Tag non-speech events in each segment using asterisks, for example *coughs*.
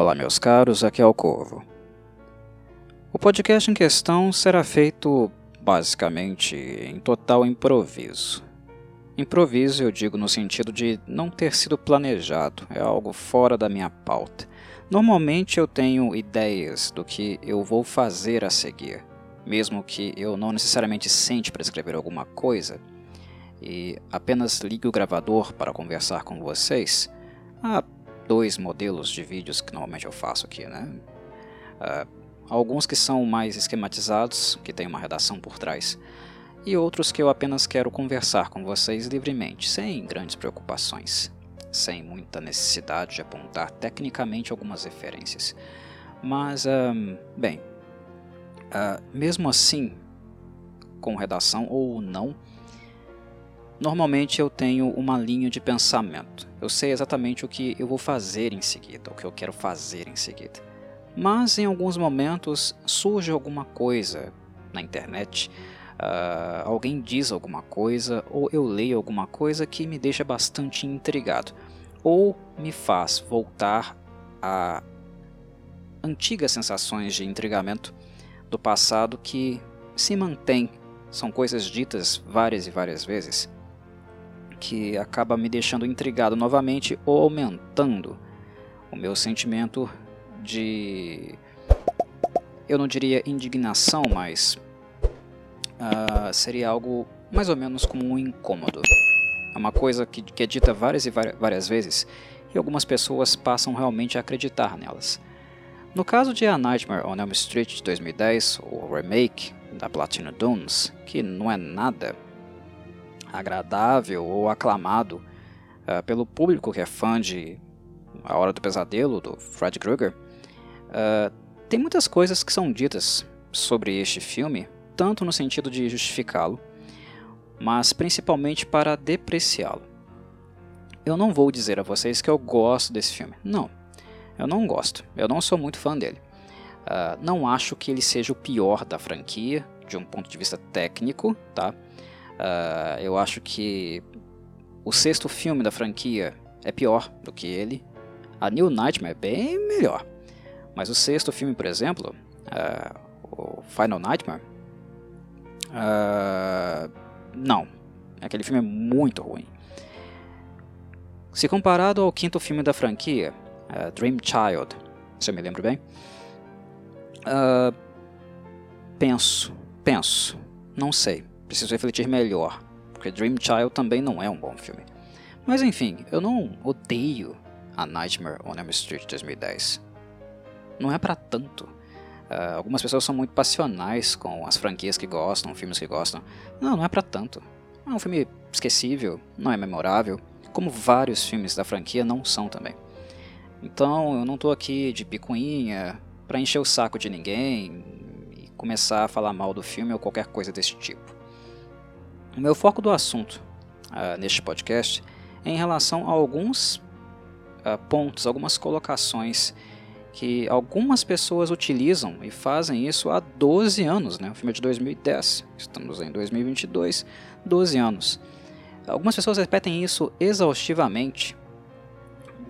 Olá, meus caros, aqui é o Corvo. O podcast em questão será feito basicamente em total improviso. Improviso eu digo no sentido de não ter sido planejado, é algo fora da minha pauta. Normalmente eu tenho ideias do que eu vou fazer a seguir, mesmo que eu não necessariamente sente para escrever alguma coisa, e apenas ligue o gravador para conversar com vocês. Há dois modelos de vídeos que normalmente eu faço aqui, né? Uh, alguns que são mais esquematizados, que tem uma redação por trás, e outros que eu apenas quero conversar com vocês livremente, sem grandes preocupações, sem muita necessidade de apontar tecnicamente algumas referências. Mas, um, bem, uh, mesmo assim, com redação ou não, Normalmente eu tenho uma linha de pensamento. Eu sei exatamente o que eu vou fazer em seguida, o que eu quero fazer em seguida. Mas em alguns momentos surge alguma coisa na internet, uh, alguém diz alguma coisa, ou eu leio alguma coisa que me deixa bastante intrigado, ou me faz voltar a antigas sensações de intrigamento do passado que se mantêm, são coisas ditas várias e várias vezes que acaba me deixando intrigado novamente ou aumentando o meu sentimento de. Eu não diria indignação, mas. Uh, seria algo mais ou menos como um incômodo. É uma coisa que, que é dita várias e várias vezes e algumas pessoas passam realmente a acreditar nelas. No caso de A Nightmare on Elm Street de 2010, o remake da Platinum Dunes, que não é nada agradável ou aclamado uh, pelo público que é fã de A Hora do Pesadelo, do Fred Krueger, uh, tem muitas coisas que são ditas sobre este filme, tanto no sentido de justificá-lo, mas principalmente para depreciá-lo. Eu não vou dizer a vocês que eu gosto desse filme. Não, eu não gosto. Eu não sou muito fã dele. Uh, não acho que ele seja o pior da franquia, de um ponto de vista técnico, tá? Uh, eu acho que o sexto filme da franquia é pior do que ele. A New Nightmare é bem melhor. Mas o sexto filme, por exemplo, uh, o Final Nightmare, uh, não. Aquele filme é muito ruim. Se comparado ao quinto filme da franquia, uh, Dream Child, se eu me lembro bem, penso, penso, não sei preciso refletir melhor, porque Dream Child também não é um bom filme. Mas enfim, eu não odeio a Nightmare on Elm Street 2010. Não é para tanto. Uh, algumas pessoas são muito passionais com as franquias que gostam, filmes que gostam. Não, não é para tanto. É um filme esquecível, não é memorável, como vários filmes da franquia não são também. Então eu não estou aqui de picuinha para encher o saco de ninguém e começar a falar mal do filme ou qualquer coisa desse tipo. O meu foco do assunto uh, neste podcast é em relação a alguns uh, pontos, algumas colocações que algumas pessoas utilizam e fazem isso há 12 anos. Né? O filme é de 2010, estamos em 2022, 12 anos. Algumas pessoas repetem isso exaustivamente.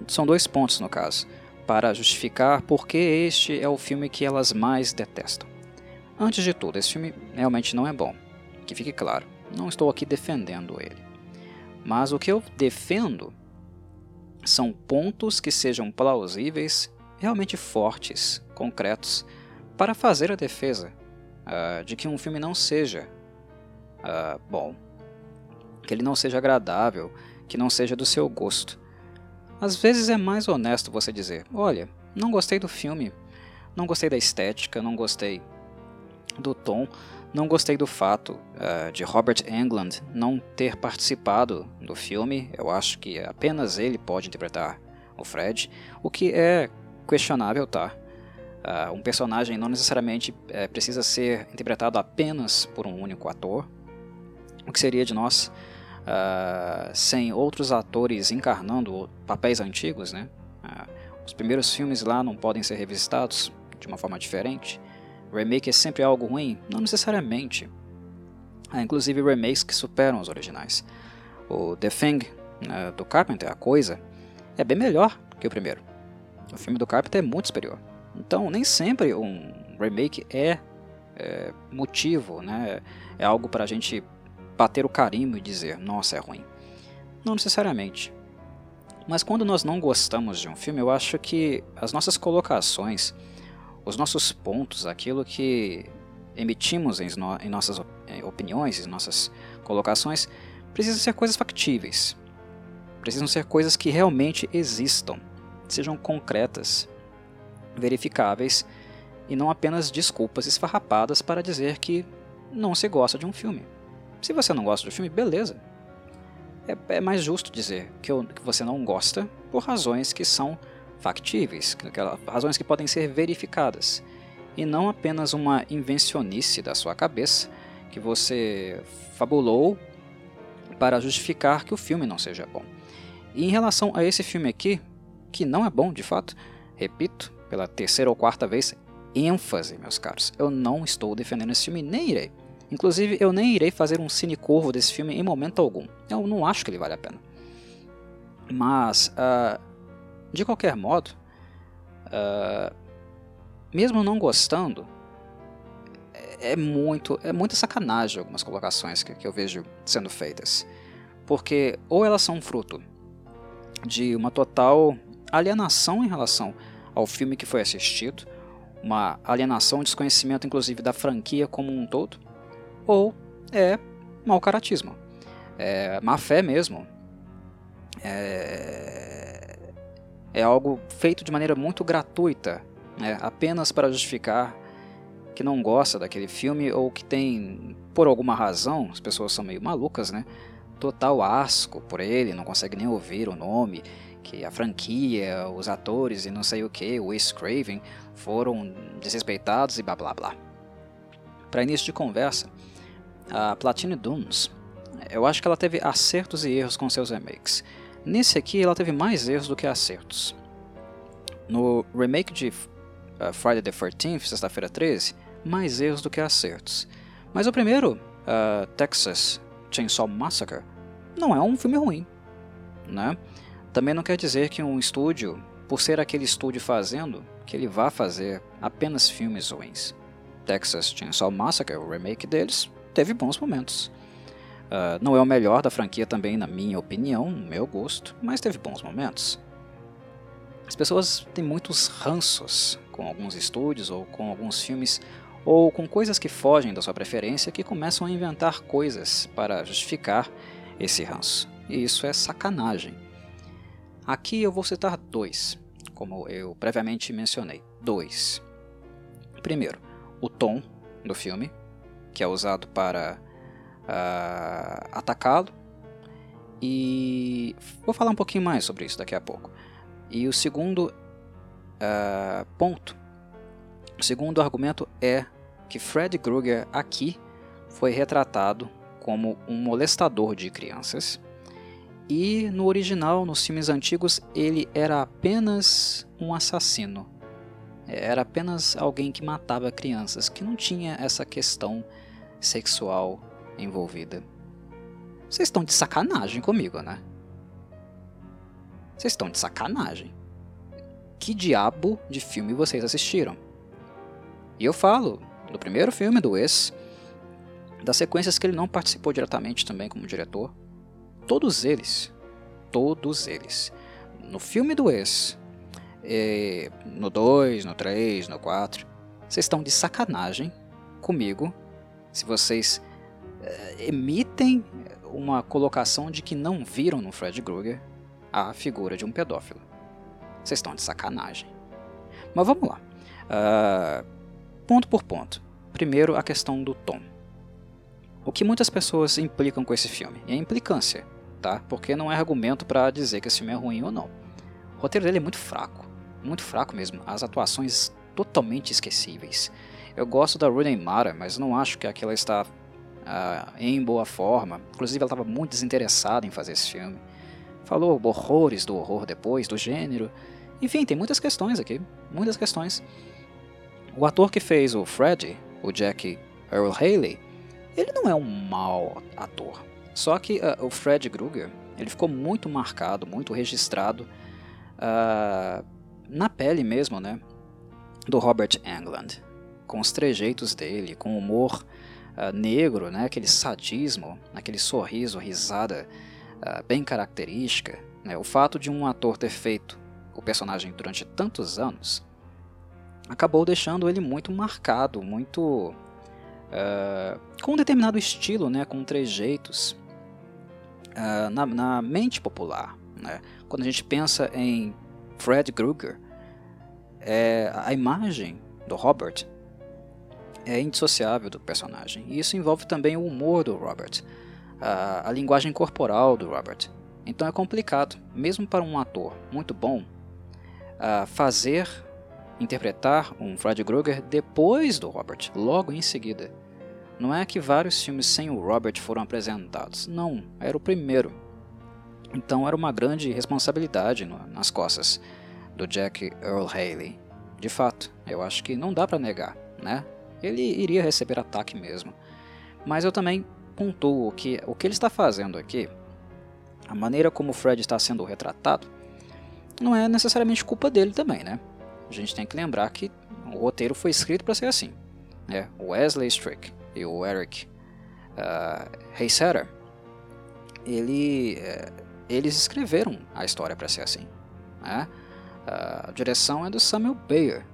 São dois pontos no caso, para justificar por que este é o filme que elas mais detestam. Antes de tudo, esse filme realmente não é bom, que fique claro. Não estou aqui defendendo ele. Mas o que eu defendo são pontos que sejam plausíveis, realmente fortes, concretos, para fazer a defesa uh, de que um filme não seja uh, bom, que ele não seja agradável, que não seja do seu gosto. Às vezes é mais honesto você dizer: olha, não gostei do filme, não gostei da estética, não gostei do tom, não gostei do fato uh, de Robert Englund não ter participado do filme. Eu acho que apenas ele pode interpretar o Fred, o que é questionável, tá? Uh, um personagem não necessariamente uh, precisa ser interpretado apenas por um único ator. O que seria de nós sem outros atores encarnando papéis antigos, né? os primeiros filmes lá não podem ser revisitados de uma forma diferente. Remake é sempre algo ruim? Não necessariamente. Há inclusive remakes que superam os originais. O The Thing, né, do Carpenter, a coisa, é bem melhor que o primeiro. O filme do Carpenter é muito superior. Então, nem sempre um remake é, é motivo, né? É algo para a gente bater o carimbo e dizer, nossa, é ruim. Não necessariamente. Mas quando nós não gostamos de um filme, eu acho que as nossas colocações, os nossos pontos, aquilo que emitimos em, no em nossas opiniões, em nossas colocações, precisam ser coisas factíveis. Precisam ser coisas que realmente existam, sejam concretas, verificáveis e não apenas desculpas esfarrapadas para dizer que não se gosta de um filme. Se você não gosta do filme, beleza. É, é mais justo dizer que, eu, que, você não gosta por razões que são factíveis, razões que podem ser verificadas, e não apenas uma invencionice da sua cabeça que você fabulou para justificar que o filme não seja bom. E em relação a esse filme aqui, que não é bom de fato, repito, pela terceira ou quarta vez, ênfase, meus caros, eu não estou defendendo esse filme, nem irei. Inclusive, eu nem irei fazer um cine corvo desse filme em momento algum. Eu não acho que ele vale a pena. Mas, uh, de qualquer modo, uh, mesmo não gostando, é, muito, é muita sacanagem algumas colocações que, que eu vejo sendo feitas. Porque ou elas são fruto de uma total alienação em relação ao filme que foi assistido, uma alienação, desconhecimento inclusive da franquia como um todo, ou é mau caratismo, é má fé mesmo, é, é algo feito de maneira muito gratuita, né, apenas para justificar que não gosta daquele filme ou que tem, por alguma razão, as pessoas são meio malucas, né? Total asco por ele, não consegue nem ouvir o nome, que a franquia, os atores e não sei o que, o Wes Craven, foram desrespeitados e blá blá blá. Para início de conversa, a Platine Dunes, eu acho que ela teve acertos e erros com seus remakes. Nesse aqui, ela teve mais erros do que acertos. No remake de uh, Friday the 13th, sexta-feira 13, mais erros do que acertos. Mas o primeiro, uh, Texas Chainsaw Massacre, não é um filme ruim. Né? Também não quer dizer que um estúdio, por ser aquele estúdio fazendo, que ele vá fazer apenas filmes ruins. Texas Chainsaw Massacre, o remake deles, teve bons momentos. Uh, não é o melhor da franquia também, na minha opinião, no meu gosto, mas teve bons momentos. As pessoas têm muitos ranços com alguns estúdios ou com alguns filmes ou com coisas que fogem da sua preferência que começam a inventar coisas para justificar esse ranço. E isso é sacanagem. Aqui eu vou citar dois, como eu previamente mencionei. Dois. Primeiro, o tom do filme, que é usado para uh, atacá-lo. E vou falar um pouquinho mais sobre isso daqui a pouco. E o segundo uh, ponto, o segundo argumento é que Fred Krueger aqui foi retratado como um molestador de crianças. E no original, nos filmes antigos, ele era apenas um assassino. Era apenas alguém que matava crianças, que não tinha essa questão sexual envolvida. Vocês estão de sacanagem comigo, né? Vocês estão de sacanagem. Que diabo de filme vocês assistiram? E eu falo do primeiro filme do Wes, das sequências que ele não participou diretamente também como diretor. Todos eles, todos eles. No filme do Wes, eh, no 2, no 3, no 4, vocês estão de sacanagem comigo se vocês emitem uma colocação de que não viram no Fred Krueger a figura de um pedófilo. Vocês estão de sacanagem. Mas vamos lá. Uh, ponto por ponto. Primeiro, a questão do tom. O que muitas pessoas implicam com esse filme? É implicância, tá? Porque não é argumento para dizer que esse filme é ruim ou não. O roteiro dele é muito fraco, muito fraco mesmo. As atuações totalmente esquecíveis. Eu gosto da Rooney Mara, mas não acho que aquela está em boa forma. Inclusive, ela estava muito desinteressada em fazer esse filme. Falou horrores do horror depois, do gênero. Enfim, tem muitas questões aqui, muitas questões. O ator que fez o Freddy, o Jack Earl Haley, ele não é um mau ator. Só que uh, o Fred Krueger, ele ficou muito marcado, muito registrado uh, na pele mesmo, né, do Robert Englund, com os trejeitos dele, com o humor uh, negro, né, aquele sadismo, aquele sorriso, risada uh, bem característica, né, o fato de um ator ter feito o personagem durante tantos anos acabou deixando ele muito marcado, muito uh, com um determinado estilo, né, com trejeitos na, na, mente popular. Né? Quando a gente pensa em Fred Krueger, é, a imagem do Robert é indissociável do personagem. E isso envolve também o humor do Robert, a, a linguagem corporal do Robert. Então é complicado, mesmo para um ator muito bom, fazer interpretar um Fred Krueger depois do Robert, logo em seguida. Não é que vários filmes sem o Robert foram apresentados, não, era o primeiro. Então era uma grande responsabilidade no, nas costas do Jack Earl Haley. De fato, eu acho que não dá para negar, né? Ele iria receber ataque mesmo. Mas eu também pontuo que o que ele está fazendo aqui, a maneira como o Fred está sendo retratado, não é necessariamente culpa dele também, né? a gente tem que lembrar que o roteiro foi escrito para ser assim. Né? Wesley Strick e o Eric uh, Haysetter, ele, uh, eles escreveram a história para ser assim. Né? Uh, a direção é do Samuel Bayer.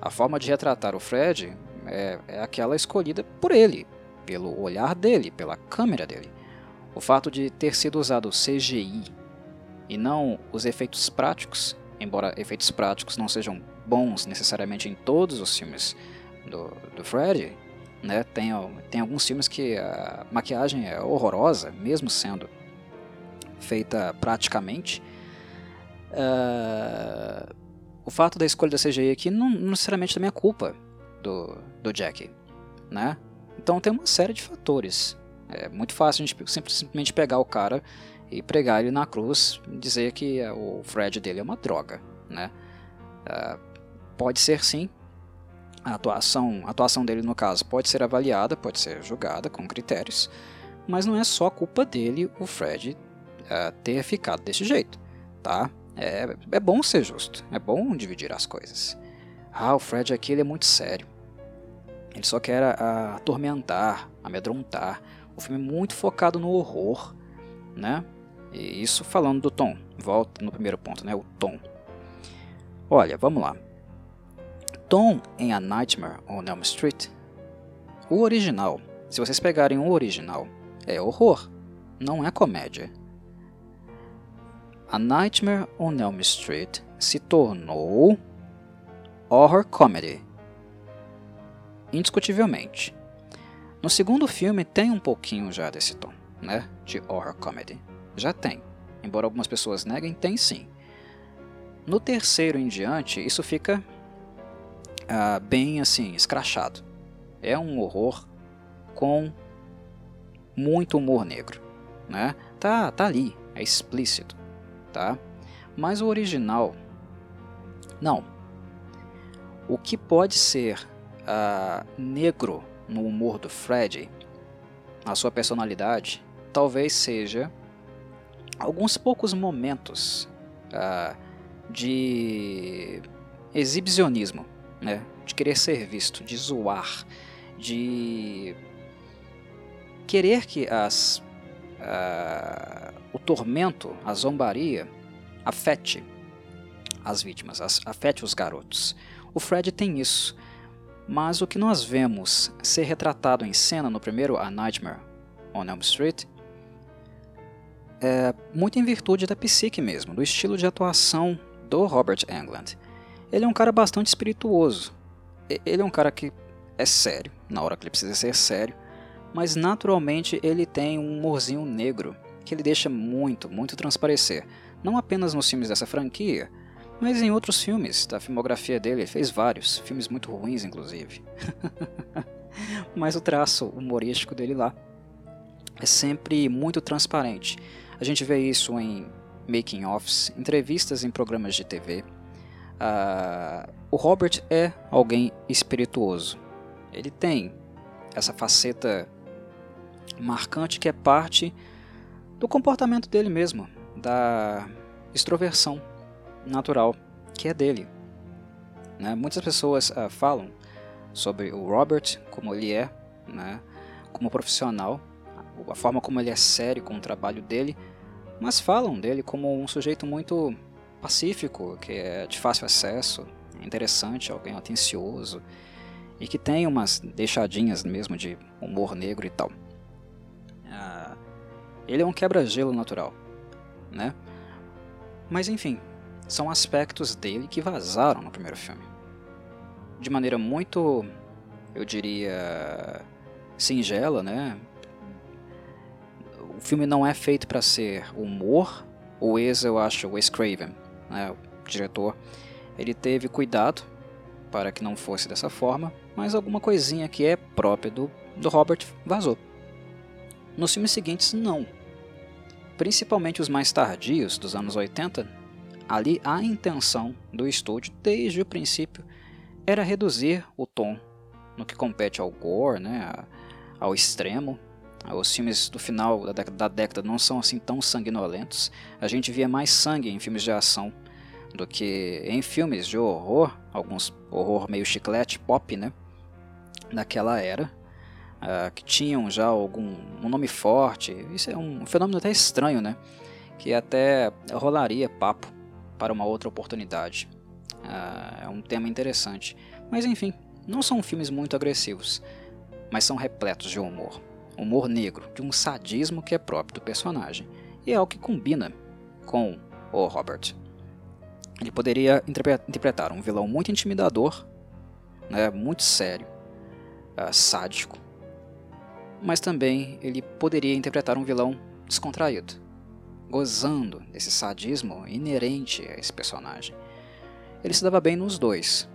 A forma de retratar o Fred é, é aquela escolhida por ele, pelo olhar dele, pela câmera dele. O fato de ter sido usado CGI e não os efeitos práticos embora efeitos práticos não sejam bons necessariamente em todos os filmes do, do Freddy, né, tem, tem alguns filmes que a maquiagem é horrorosa, mesmo sendo feita praticamente. Uh, o fato da escolha da CGI aqui não, não necessariamente também é culpa do, do Jack, né? Então tem uma série de fatores. É muito fácil a gente simplesmente pegar o cara e pregar ele na cruz, dizer que é, o Fred dele é uma droga, né? Uh, pode ser sim, a atuação, a atuação dele no caso pode ser avaliada, pode ser julgada com critérios, mas não é só culpa dele o Fred uh, ter ficado desse jeito, tá? É, é bom ser justo, é bom dividir as coisas. Ah, o Fred aqui ele é muito sério. Ele só quer uh, atormentar, amedrontar. O filme é muito focado no horror, né? E isso falando do tom. Volta no primeiro ponto, né? O tom. Olha, vamos lá. Tom em A Nightmare on Elm Street. O original, se vocês pegarem o original, é horror, não é comédia. A Nightmare on Elm Street se tornou horror comedy. Indiscutivelmente. No segundo filme tem um pouquinho já desse tom, né, de horror comedy. Já tem. Embora algumas pessoas neguem, tem sim. No terceiro em diante, isso fica uh, bem assim, escrachado. É um horror com muito humor negro, né? Tá, tá ali, é explícito, tá? Mas o original, não. O que pode ser uh, negro no humor do Fred, na sua personalidade, talvez seja alguns poucos momentos uh, de exibicionismo, né? de querer ser visto, de zoar, de querer que as, uh, o tormento, a zombaria, afete as vítimas, afete os garotos. O Fred tem isso, mas o que nós vemos ser retratado em cena no primeiro A Nightmare on Elm Street é, muito em virtude da psique mesmo, do estilo de atuação do Robert Englund. Ele é um cara bastante espirituoso. Ele é um cara que é sério, na hora que ele precisa ser sério, mas naturalmente ele tem um humorzinho negro que ele deixa muito, muito transparecer. Não apenas nos filmes dessa franquia, mas em outros filmes da filmografia dele. Ele fez vários, filmes muito ruins, inclusive. *laughs* mas o traço humorístico dele lá é sempre muito transparente. A gente vê isso em making offs, entrevistas em programas de TV. Uh, ah, o Robert é alguém espirituoso. Ele tem essa faceta marcante que é parte do comportamento dele mesmo, da extroversão natural que é dele. Né? Muitas pessoas uh, falam sobre o Robert, como ele é, né? como profissional, a forma como ele é sério com o trabalho dele, mas falam dele como um sujeito muito pacífico, que é de fácil acesso, interessante, alguém atencioso e que tem umas deixadinhas mesmo de humor negro e tal. Uh, ele é um quebra-gelo natural, né? Mas enfim, são aspectos dele que vazaram no primeiro filme. De maneira muito, eu diria, singela, né? O filme não é feito para ser humor. O Wes, eu acho, o Wes Craven, né, o diretor, ele teve cuidado para que não fosse dessa forma, mas alguma coisinha que é própria do, do Robert vazou. Nos filmes seguintes, não. Principalmente os mais tardios, dos anos 80, ali a intenção do estúdio, desde o princípio, era reduzir o tom no que compete ao gore, né, ao extremo. Os filmes do final da década, da década não são assim tão sanguinolentos. A gente via mais sangue em filmes de ação do que em filmes de horror, alguns horror meio chiclete, pop, né? Daquela era, uh, que tinham já algum um nome forte. Isso é um fenômeno até estranho, né? Que até rolaria papo para uma outra oportunidade. Uh, é um tema interessante. Mas enfim, não são filmes muito agressivos, mas são repletos de humor. Humor negro, de um sadismo que é próprio do personagem. E é algo que combina com o Robert. Ele poderia interpretar um vilão muito intimidador, né, muito sério, uh, sádico, mas também ele poderia interpretar um vilão descontraído, gozando desse sadismo inerente a esse personagem. Ele se dava bem nos dois.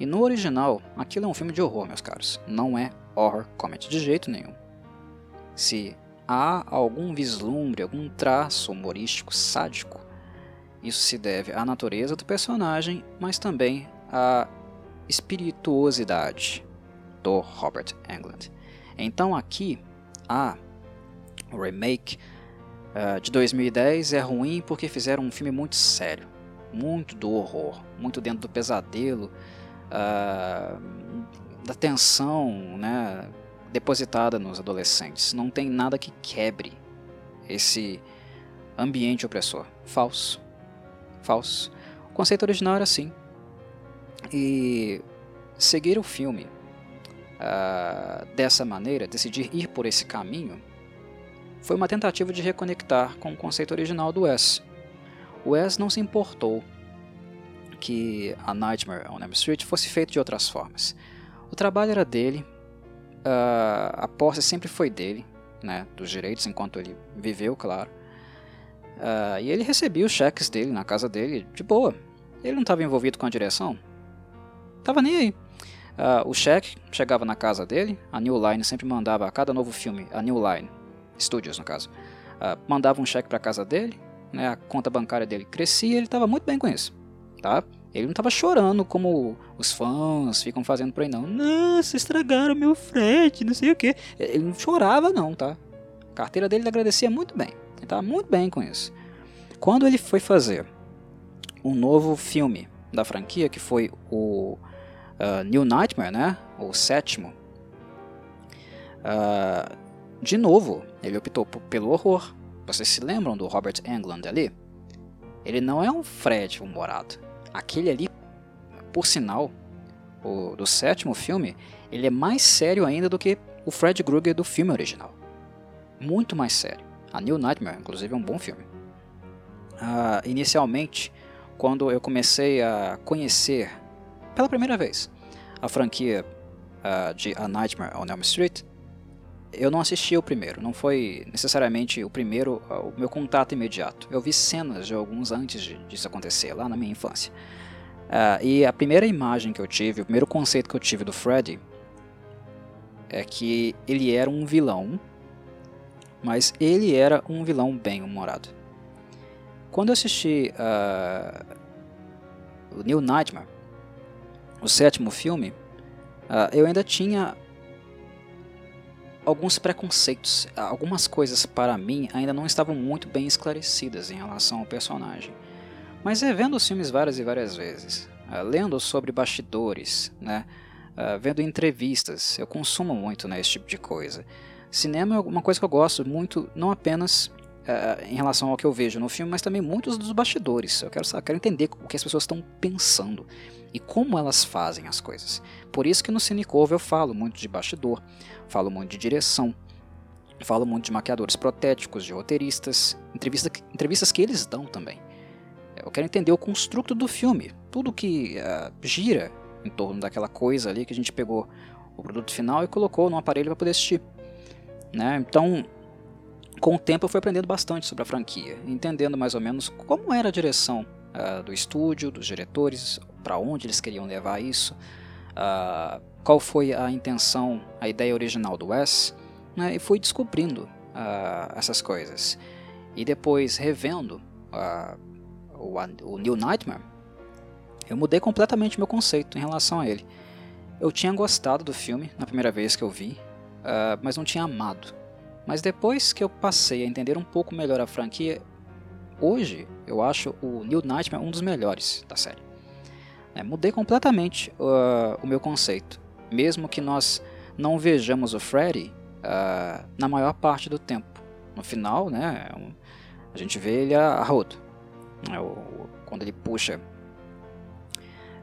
E no original, aquilo é um filme de horror, meus caros. Não é horror comedy de jeito nenhum. Se há algum vislumbre, algum traço humorístico sádico isso se deve à natureza do personagem, mas também à espirituosidade do Robert Englund. Então aqui a remake uh, de 2010 é ruim porque fizeram um filme muito sério, muito do horror, muito dentro do pesadelo, uh, da tensão, né, depositada nos adolescentes. Não tem nada que quebre esse ambiente opressor. Falso falso. O conceito original era assim. E seguir o filme uh, dessa maneira, decidir ir por esse caminho, foi uma tentativa de reconectar com o conceito original do Wes. O Wes não se importou que a Nightmare on Elm Street fosse feito de outras formas. O trabalho era dele, uh, a posse sempre foi dele, né, dos direitos enquanto ele viveu, claro. Uh, e ele recebia os cheques dele na casa dele de boa. Ele não estava envolvido com a direção. Tava nem aí. Uh, o cheque chegava na casa dele, a New Line sempre mandava a cada novo filme, a New Line Studios no caso, uh, mandava um cheque para casa dele, né, a conta bancária dele crescia ele estava muito bem com isso. Tá? Ele não estava chorando como os fãs ficam fazendo por aí, não. Nossa, estragaram meu Fred, não sei o que. Ele não chorava, não, tá? A carteira dele agradecia muito bem. Ele estava muito bem com isso. Quando ele foi fazer um novo filme da franquia, que foi o uh, New Nightmare, né? O sétimo. Uh, de novo, ele optou pelo horror. Vocês se lembram do Robert Englund ali? Ele não é um Fred humorado. Aquele ali, por sinal, o, do sétimo filme, ele é mais sério ainda do que o Fred Krueger do filme original. Muito mais sério. A New Nightmare, inclusive, é um bom filme. Uh, inicialmente, quando eu comecei a conhecer pela primeira vez a franquia uh, de A Nightmare on Elm Street, eu não assisti o primeiro, não foi necessariamente o primeiro, uh, o meu contato imediato. Eu vi cenas de alguns antes de, disso acontecer, lá na minha infância. Uh, e a primeira imagem que eu tive, o primeiro conceito que eu tive do Freddy é que ele era um vilão mas ele era um vilão bem humorado. Quando eu assisti uh, o New Nightmare, o sétimo filme, uh, eu ainda tinha alguns preconceitos, algumas coisas para mim ainda não estavam muito bem esclarecidas em relação ao personagem. Mas revendo os filmes várias e várias vezes, uh, lendo sobre bastidores, né, uh, vendo entrevistas, eu consumo muito né, esse tipo de coisa. Cinema é uma coisa que eu gosto muito, não apenas uh, em relação ao que eu vejo no filme, mas também muitos dos bastidores. Eu quero, eu quero entender o que as pessoas estão pensando e como elas fazem as coisas. Por isso que no Cinecover eu falo muito de bastidor, falo muito de direção, falo muito de maquiadores protéticos, de roteiristas, entrevista, entrevistas que eles dão também. Eu quero entender o construto do filme, tudo que uh, gira em torno daquela coisa ali que a gente pegou o produto final e colocou no aparelho para poder assistir. Né? Então, com o tempo eu fui aprendendo bastante sobre a franquia, entendendo mais ou menos como era a direção uh, do estúdio, dos diretores, para onde eles queriam levar isso, uh, qual foi a intenção, a ideia original do Wes, né, e fui descobrindo uh, essas coisas. E depois, revendo o, o New Nightmare, eu mudei completamente meu conceito em relação a ele. Eu tinha gostado do filme na primeira vez que eu vi, mas não tinha amado. Mas depois que eu passei a entender um pouco melhor a franquia, hoje eu acho o New Nightmare um dos melhores da série. É, mudei completamente uh, o meu conceito, mesmo que nós não vejamos o Freddy uh, na maior parte do tempo. No final, né, a gente vê ele a, rodo, né, quando ele puxa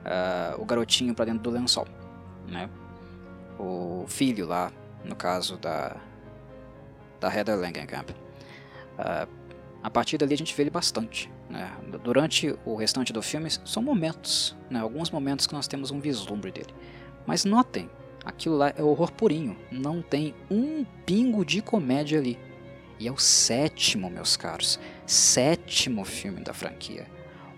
uh, o garotinho para dentro do lençol, né, o filho lá, no caso da da Heather Langenkamp. Uh, a partir dali a gente vê ele bastante. Né? Durante o restante do filme são momentos, né? alguns momentos que nós temos um vislumbre dele. Mas notem, aquilo lá é horror purinho, não tem um pingo de comédia ali. E é o sétimo, meus caros, sétimo filme da franquia.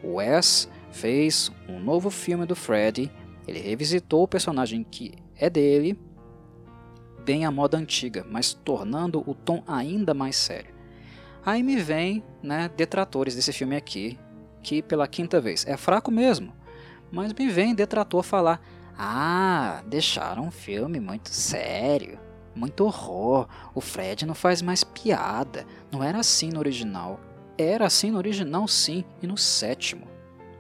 O Wes fez um novo filme do Freddy, ele revisitou o personagem que é dele, bem à moda antiga, mas tornando o tom ainda mais sério. Aí me vem, né, detratores desse filme aqui, que pela quinta vez é fraco mesmo, mas me vem detrator falar: "Ah, deixaram um filme muito sério, muito horror. O Fred não faz mais piada. Não era assim no original. Era assim no original, sim, e no sétimo.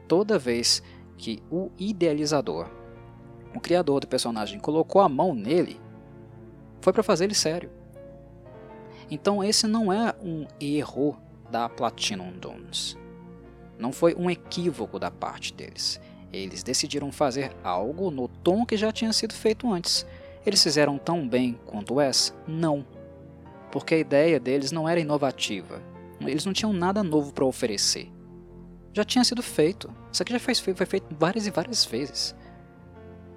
Toda vez que o idealizador, o criador do personagem, colocou a mão nele, foi para fazer ele sério. Então esse não é um erro da Platinum Dunes. Não foi um equívoco da parte deles. Eles decidiram fazer algo no tom que já tinha sido feito antes. Eles fizeram tão bem quanto Wes? Não. Porque a ideia deles não era inovativa. Eles não tinham nada novo para oferecer. Já tinha sido feito. Isso aqui já foi, foi feito várias e várias vezes.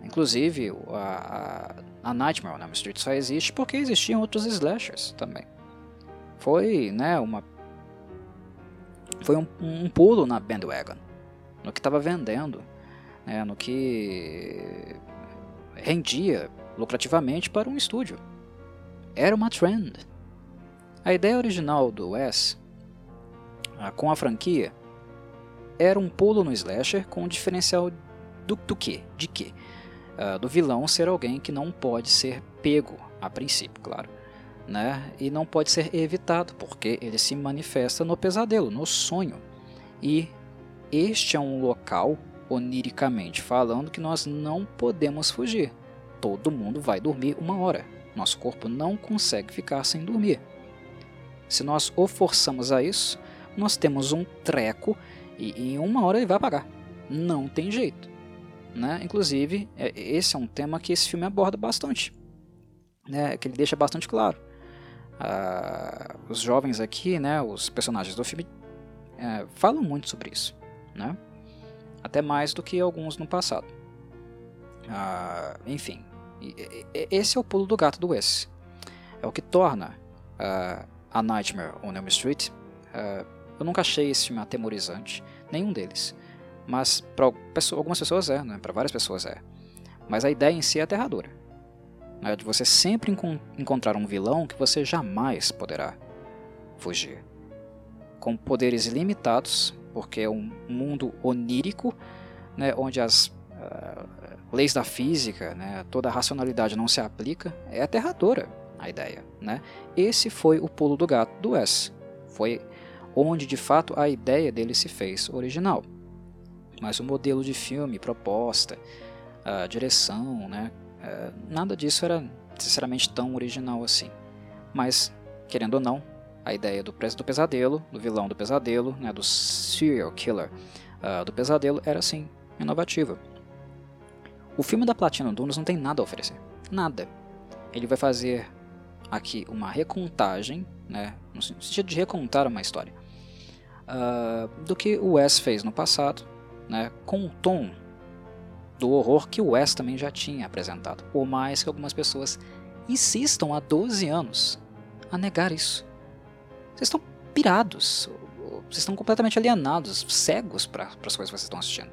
Inclusive, a, a Nightmare on Elm Street só existe porque existiam outros slashers também. Foi, né, uma foi um, um pulo na bandwagon, no que estava vendendo, né, no que rendia lucrativamente para um estúdio. Era uma trend. A ideia original do Wes, ah, com a franquia, era um pulo no slasher com um diferencial do, do que? De que? Uh, do vilão ser alguém que não pode ser pego, a princípio, claro. Né? E não pode ser evitado, porque ele se manifesta no pesadelo, no sonho. E este é um local, oniricamente falando, que nós não podemos fugir. Todo mundo vai dormir uma hora. Nosso corpo não consegue ficar sem dormir. Se nós o forçamos a isso, nós temos um treco e em uma hora ele vai apagar. Não tem jeito. Né? Inclusive, é, esse é um tema que esse filme aborda bastante, né? que ele deixa bastante claro. Ah, os jovens aqui, né, os personagens do filme, é, falam muito sobre isso, né? até mais do que alguns no passado. Ah, enfim, esse é o pulo do gato do Wes. É o que torna uh, A Nightmare on Elm Street. Uh, eu nunca achei esse filme atemorizante, nenhum deles. Mas para algumas pessoas é, né? para várias pessoas é. Mas a ideia em si é aterradora. Né? De você sempre encon encontrar um vilão que você jamais poderá fugir. Com poderes limitados, porque é um mundo onírico, né? onde as uh, leis da física, né? toda a racionalidade não se aplica, é aterradora a ideia. Né? Esse foi o pulo do gato do S. Foi onde de fato a ideia dele se fez original. Mas o modelo de filme, proposta, a direção, né? É, nada disso era sinceramente tão original assim. Mas, querendo ou não, a ideia do, do pesadelo, do vilão do pesadelo, né, do serial killer uh, do pesadelo, era sim inovativa. O filme da Platinum Dunes não tem nada a oferecer. Nada. Ele vai fazer aqui uma recontagem, né, no sentido de recontar uma história, uh, do que o Wes fez no passado, né, com o tom do horror que o Wes também já tinha apresentado, por mais que algumas pessoas insistam há 12 anos a negar isso. Vocês estão pirados, vocês estão completamente alienados, cegos para as coisas que vocês estão assistindo.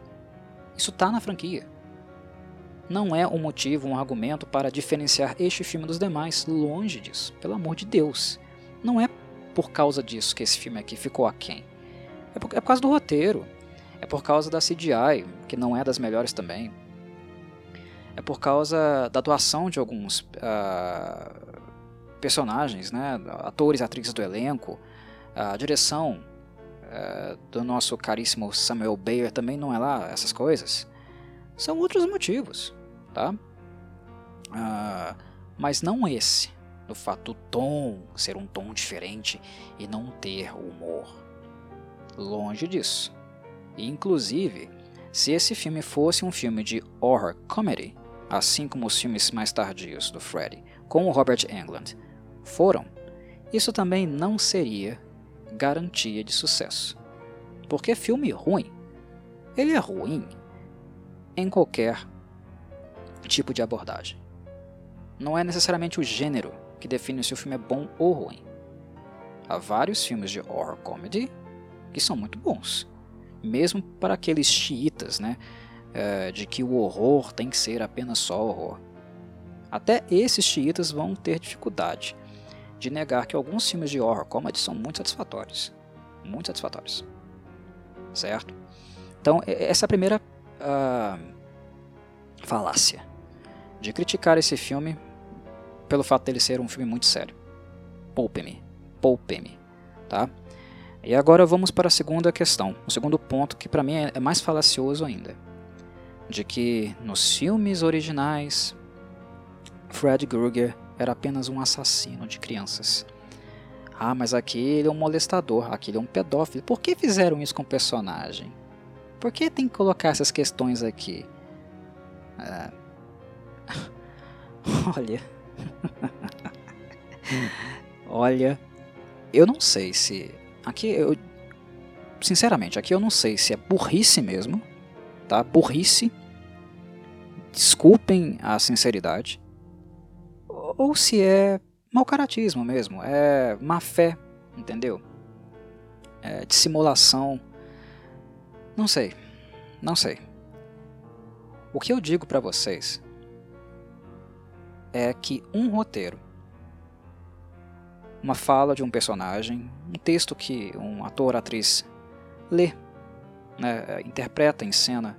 Isso está na franquia. Não é um motivo, um argumento para diferenciar este filme dos demais, longe disso, pelo amor de Deus. Não é por causa disso que esse filme aqui ficou aquém. É por, é por causa do roteiro, é por causa da CGI, que não é das melhores também. É por causa da atuação de alguns uh, personagens, né, atores e atrizes do elenco, a direção uh, do nosso caríssimo Samuel Bayer também não é lá essas coisas. São outros motivos, tá? Uh, mas não esse, do fato do tom ser um tom diferente e não ter humor. Longe disso. Inclusive, se esse filme fosse um filme de horror comedy, assim como os filmes mais tardios do Freddy, com o Robert Englund, foram, isso também não seria garantia de sucesso. Porque filme ruim, ele é ruim em qualquer tipo de abordagem. Não é necessariamente o gênero que define se o filme é bom ou ruim. Há vários filmes de horror comedy que são muito bons mesmo para aqueles xiitas, né, é, de que o horror tem que ser apenas só horror. Até esses xiitas vão ter dificuldade de negar que alguns filmes de horror comedy são muito satisfatórios, muito satisfatórios, certo? Então essa é a primeira uh, falácia de criticar esse filme pelo fato dele ser um filme muito sério. Poupe-me, poupe-me, tá? E agora vamos para a segunda questão, o segundo ponto que para mim é mais falacioso ainda, de que nos filmes originais Fred Krueger era apenas um assassino de crianças. Ah, mas aqui ele é um molestador, aqui ele é um pedófilo. Por que fizeram isso com o personagem? Por que tem que colocar essas questões aqui? Ah. *laughs* Olha. *laughs* Olha, eu não sei se Aqui eu. Sinceramente, aqui eu não sei se é burrice mesmo, tá? Burrice. Desculpem a sinceridade. Ou se é mau caratismo mesmo, é má fé, entendeu? É dissimulação. Não sei. Não sei. O que eu digo para vocês é que um roteiro uma fala de um personagem, um texto que um ator atriz lê, né, interpreta em cena,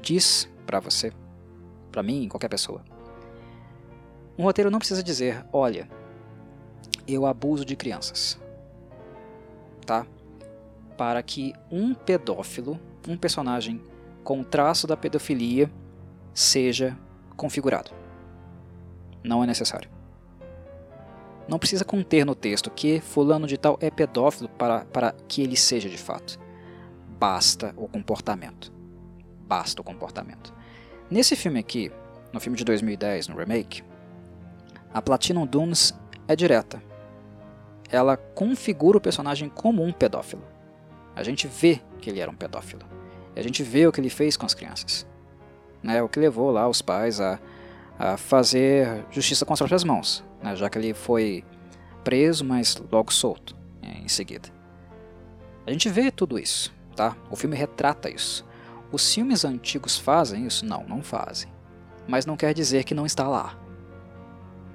diz para você, para mim, qualquer pessoa. Um roteiro não precisa dizer, olha, eu abuso de crianças, tá? Para que um pedófilo, um personagem com traço da pedofilia, seja configurado. Não é necessário. Não precisa conter no texto que fulano de tal é pedófilo para, para que ele seja de fato. Basta o comportamento. Basta o comportamento. Nesse filme aqui, no filme de 2010, no remake, a Platinum Dunes é direta. Ela configura o personagem como um pedófilo. A gente vê que ele era um pedófilo. A gente vê o que ele fez com as crianças. Né, o que levou lá os pais a, a fazer justiça com as próprias mãos né, já que ele foi preso, mas logo solto é, em seguida. A gente vê tudo isso, tá? O filme retrata isso. Os filmes antigos fazem isso? Não, não fazem. Mas não quer dizer que não está lá.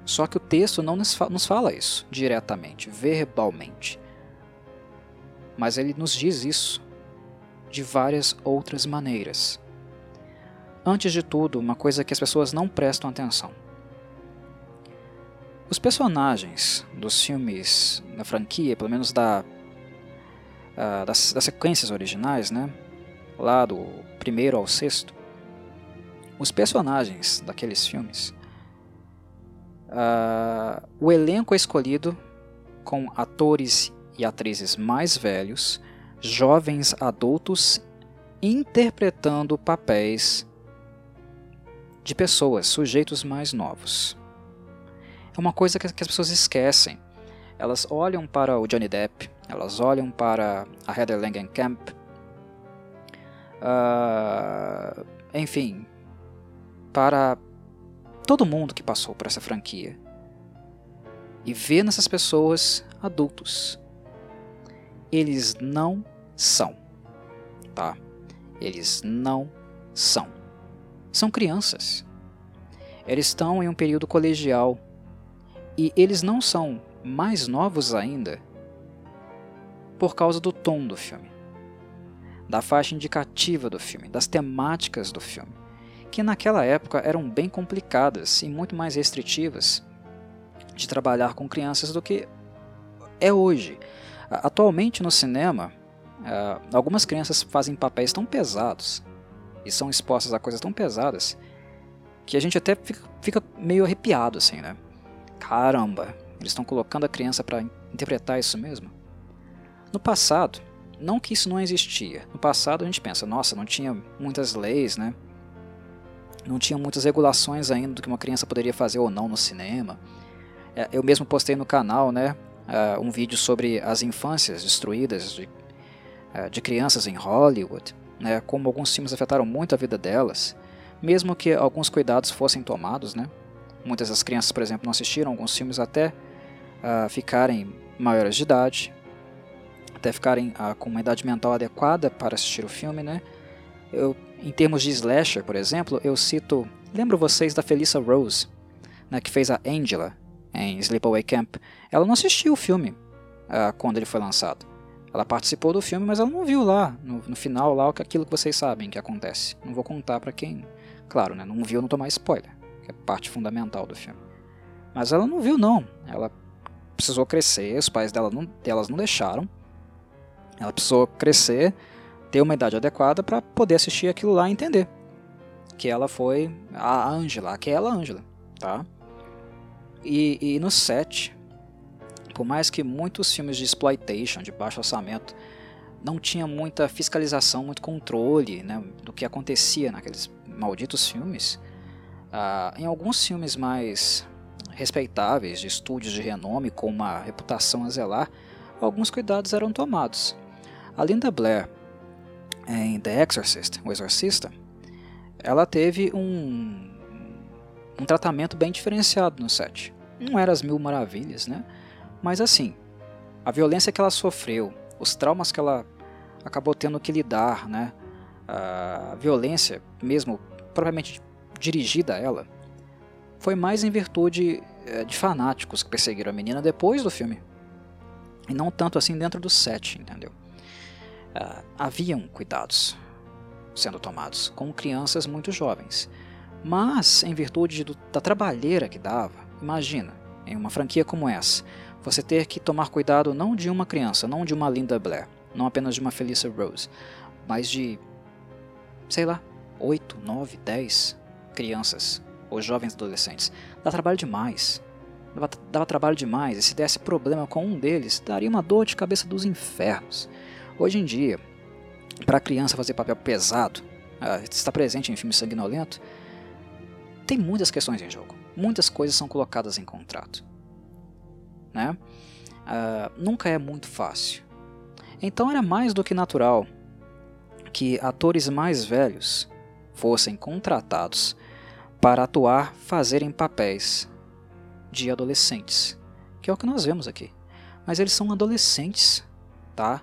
Só que o texto não nos fala isso diretamente, verbalmente. Mas ele nos diz isso de várias outras maneiras. Antes de tudo, uma coisa que as pessoas não prestam atenção. Os personagens dos filmes da franquia, pelo menos da, uh, das, das, sequências originais, né? lá do primeiro ao sexto, os personagens daqueles filmes, uh, o elenco é escolhido com atores e atrizes mais velhos, jovens adultos interpretando papéis de pessoas, sujeitos mais novos. É uma coisa que as pessoas esquecem. Elas olham para o Johnny Depp, elas olham para a Heather Langenkamp, uh, enfim, para todo mundo que passou por essa franquia e vê nessas pessoas adultos. Eles não são, tá? Eles não são. São crianças. Eles estão em um período colegial e eles não são mais novos ainda por causa do tom do filme, da faixa indicativa do filme, das temáticas do filme, que naquela época eram bem complicadas e muito mais restritivas de trabalhar com crianças do que é hoje. Atualmente no cinema, algumas crianças fazem papéis tão pesados e são expostas a coisas tão pesadas que a gente até fica, fica meio arrepiado assim, né? Caramba, eles estão colocando a criança para interpretar isso mesmo? No passado, não que isso não existia. No passado a gente pensa, nossa, não tinha muitas leis, né? Não tinha muitas regulações ainda do que uma criança poderia fazer ou não no cinema. É, eu mesmo postei no canal, né, uh, um vídeo sobre as infâncias destruídas de, uh, de crianças em Hollywood, né, como alguns filmes afetaram muito a vida delas, mesmo que alguns cuidados fossem tomados, né. Muitas das crianças, por exemplo, não assistiram alguns filmes até uh, ficarem maiores de idade, até ficarem uh, com uma idade mental adequada para assistir o filme, né? Eu, em termos de slasher, por exemplo, eu cito, lembro vocês da Felissa Rose, né, que fez a Angela em Sleepaway Camp. Ela não assistiu o filme uh, quando ele foi lançado. Ela participou do filme, mas ela não viu lá no, no final lá aquilo que vocês sabem que acontece. Não vou contar para quem, claro, né, não viu, não tomar spoiler, que é parte fundamental do filme. Mas ela não viu não. Ela precisou crescer, os pais dela não, delas não deixaram. Ela precisou crescer, ter uma idade adequada para poder assistir aquilo lá e entender que ela foi a Angela, aquela Angela, tá? E, e no set, por mais que muitos filmes de exploitation, de baixo orçamento, não tinha muita fiscalização, muito controle né, do que acontecia naqueles malditos filmes, ah, em alguns filmes mais respeitáveis, de estúdios de renome, com uma reputação a zelar, alguns cuidados eram tomados. A Linda Blair, em The Exorcist, O Exorcista, ela teve um, um tratamento bem diferenciado no set. Não era as mil maravilhas, né? Mas assim, a violência que ela sofreu, os traumas que ela acabou tendo que lidar, né? A violência, mesmo propriamente dirigida a ela, foi mais em virtude eh, de fanáticos que perseguiram a menina depois do filme. E não tanto assim dentro do set, entendeu? Uh, haviam cuidados sendo tomados com crianças muito jovens. Mas, em virtude do, da trabalheira que dava, imagina, em uma franquia como essa, você ter que tomar cuidado não de uma criança, não de uma Linda Blair, não apenas de uma Felissa Rose, mas de, sei lá, 8, 9, 10 crianças ou jovens adolescentes. Dá trabalho demais. Dava, dava trabalho demais, e se desse problema com um deles, daria uma dor de cabeça dos infernos. Hoje em dia, para a criança fazer papel pesado, uh, estar presente em filme sanguinolento, tem muitas questões em jogo. Muitas coisas são colocadas em contrato. Né? Uh, nunca é muito fácil. Então era mais do que natural que atores mais velhos fossem contratados para atuar, fazerem papéis de adolescentes, que é o que nós vemos aqui. Mas eles são adolescentes, tá?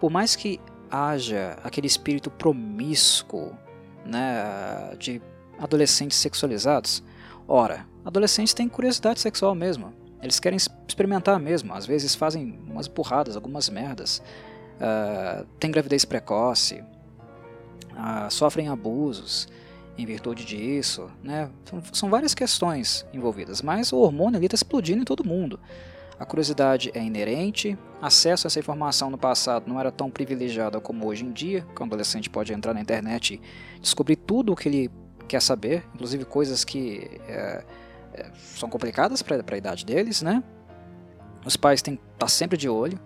Por mais que haja aquele espírito promíscuo, né, de adolescentes sexualizados, ora, adolescentes têm curiosidade sexual mesmo. Eles querem experimentar mesmo, às vezes fazem umas burradas, algumas merdas, uh, têm gravidez precoce, uh, sofrem abusos, em virtude disso, né? São, são várias questões envolvidas, mas o hormônio ali está explodindo em todo mundo. A curiosidade é inerente, acesso a essa informação no passado não era tão privilegiado como hoje em dia, que um adolescente pode entrar na internet e descobrir tudo o que ele quer saber, inclusive coisas que é, são complicadas para a idade deles, né? Os pais têm que estar tá sempre de olho,